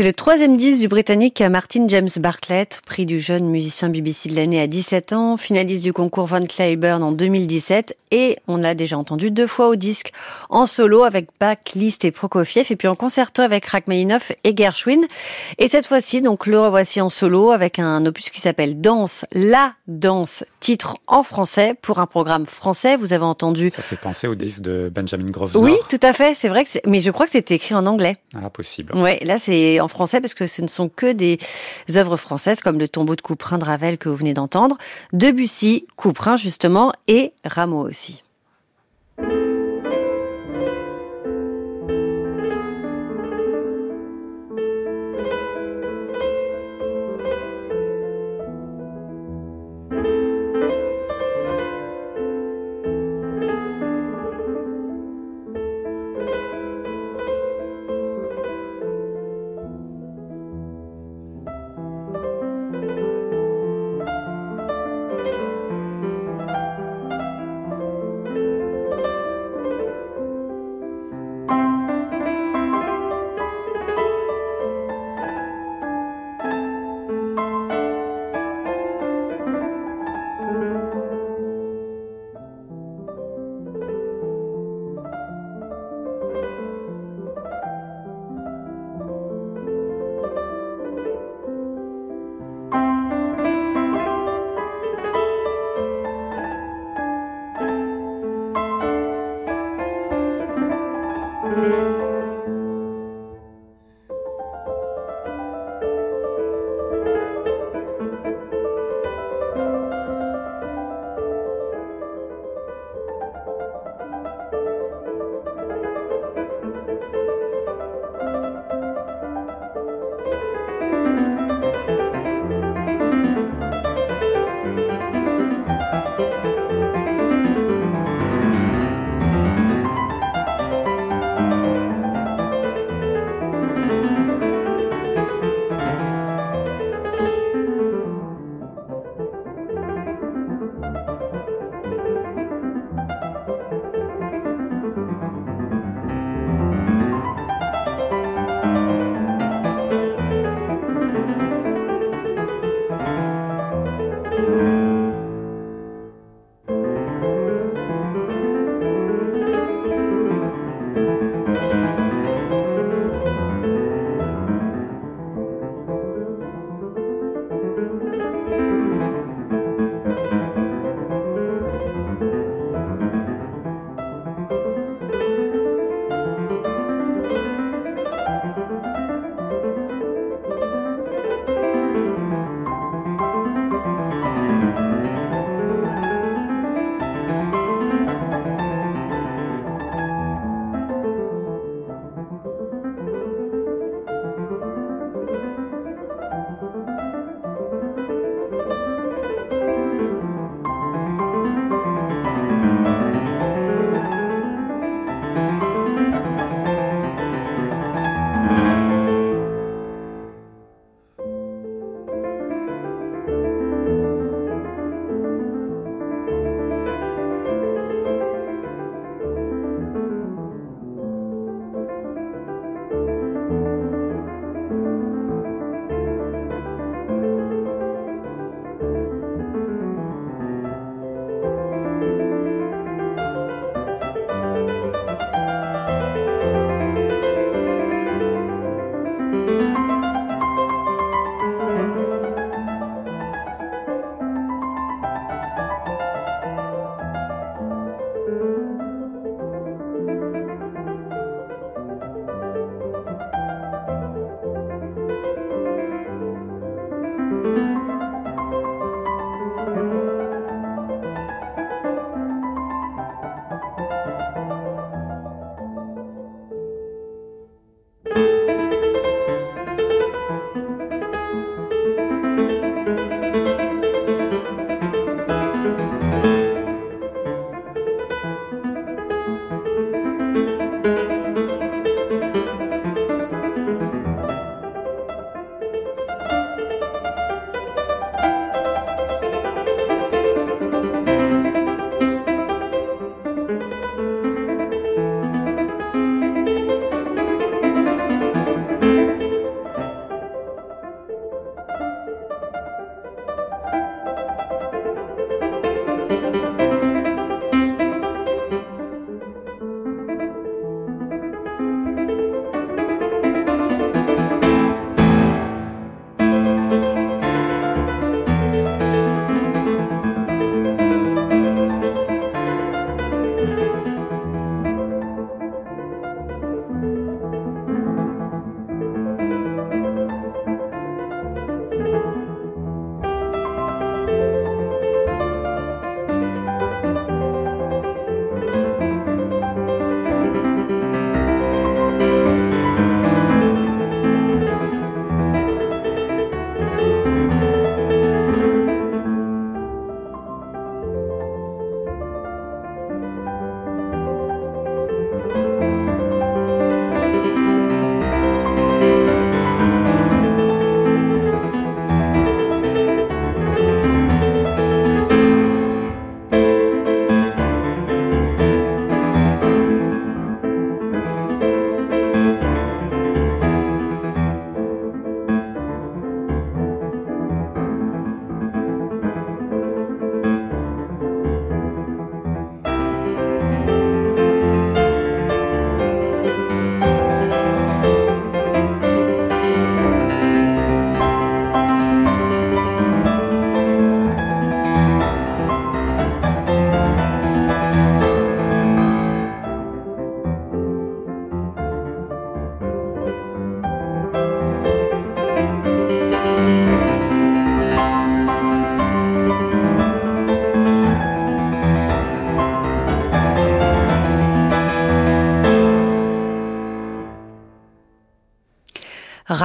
C'est le troisième disque du Britannique Martin James Bartlett, prix du jeune musicien BBC de l'année à 17 ans, finaliste du concours Van Cliburn en 2017 et on l'a déjà entendu deux fois au disque en solo avec Bach, Liszt et Prokofiev et puis en concerto avec Rachmaninoff et Gershwin. Et cette fois-ci, donc, le revoici en solo avec un opus qui s'appelle Danse, la danse, titre en français pour un programme français. Vous avez entendu. Ça fait penser au disque de Benjamin Grove. Oui, tout à fait. C'est vrai que mais je crois que c'était écrit en anglais. Ah, possible. Ouais, là, c'est en français parce que ce ne sont que des œuvres françaises comme le tombeau de Couperin de Ravel que vous venez d'entendre, Debussy, Couperin justement et Rameau aussi.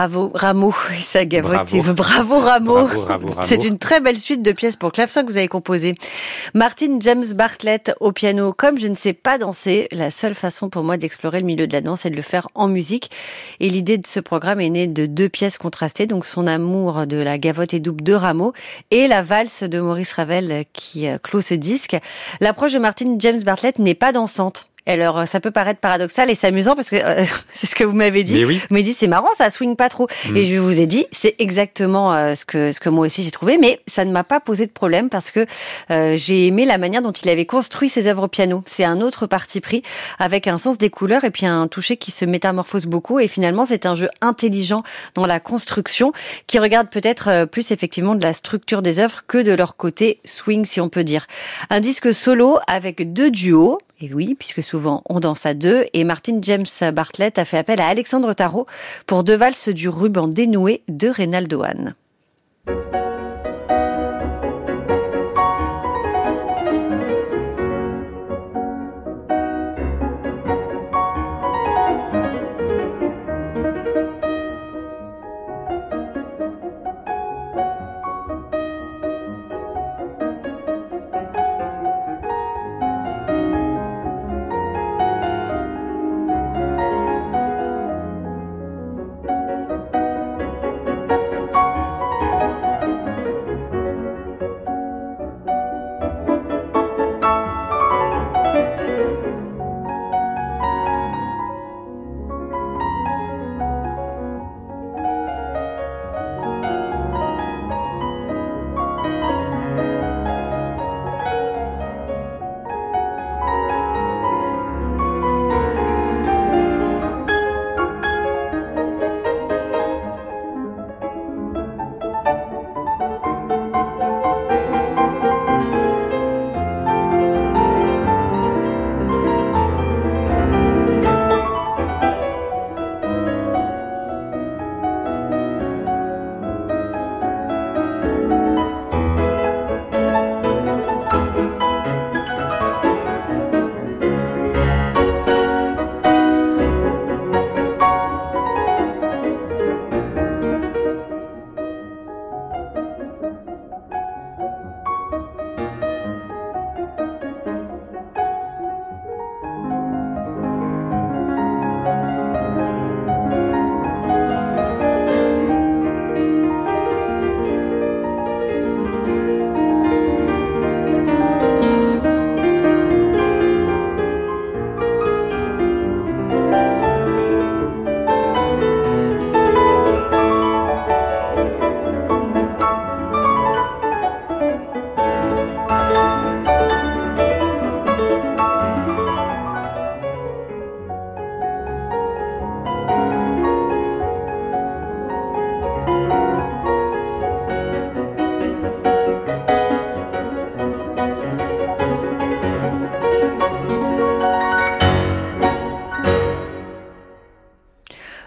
Bravo, Rameau, ça gavote. Bravo. Bravo, Rameau. Bravo, bravo, bravo. C'est une très belle suite de pièces pour clavecin que vous avez composées. Martin James Bartlett au piano. Comme je ne sais pas danser, la seule façon pour moi d'explorer le milieu de la danse est de le faire en musique. Et l'idée de ce programme est née de deux pièces contrastées, donc son amour de la gavotte et double de Rameau et la valse de Maurice Ravel qui euh, clôt ce disque. L'approche de Martin James Bartlett n'est pas dansante. Alors ça peut paraître paradoxal et c'est amusant parce que euh, c'est ce que vous m'avez dit. Mais oui. Vous m'avez dit c'est marrant, ça swing pas trop. Mm. Et je vous ai dit c'est exactement euh, ce que ce que moi aussi j'ai trouvé, mais ça ne m'a pas posé de problème parce que euh, j'ai aimé la manière dont il avait construit ses œuvres au piano. C'est un autre parti pris avec un sens des couleurs et puis un toucher qui se métamorphose beaucoup. Et finalement c'est un jeu intelligent dans la construction qui regarde peut-être euh, plus effectivement de la structure des œuvres que de leur côté swing si on peut dire. Un disque solo avec deux duos. Et oui, puisque souvent on danse à deux. Et Martin James Bartlett a fait appel à Alexandre Tarot pour deux valses du ruban dénoué de Reynaldo Hahn.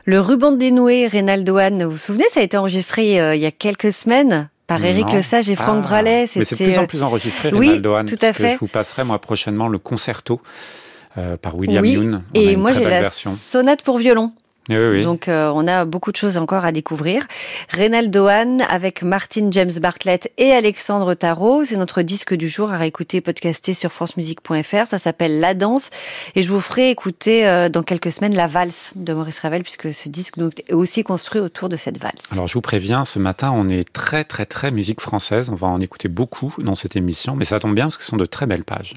Le ruban dénoué, Reynaldo Hahn, vous vous souvenez, ça a été enregistré euh, il y a quelques semaines par Eric Non. Lesage et Franck Ah, Dralet. Mais c'est de plus euh, en plus enregistré, oui, Reynaldo Hahn, tout à fait. je vous passerai moi prochainement le concerto euh, par William oui, Youn. On et moi j'ai la version. sonate pour violon. Oui, oui. Donc euh, on a beaucoup de choses encore à découvrir. Reynaldo Hahn avec Martin James Bartlett et Alexandre Tarot. C'est notre disque du jour à réécouter, podcaster sur francemusique.fr. Ça s'appelle La Danse. Et je vous ferai écouter euh, dans quelques semaines la valse de Maurice Ravel puisque ce disque donc, est aussi construit autour de cette valse. Alors je vous préviens, ce matin on est très très très musique française. On va en écouter beaucoup dans cette émission, mais ça tombe bien parce que ce sont de très belles pages.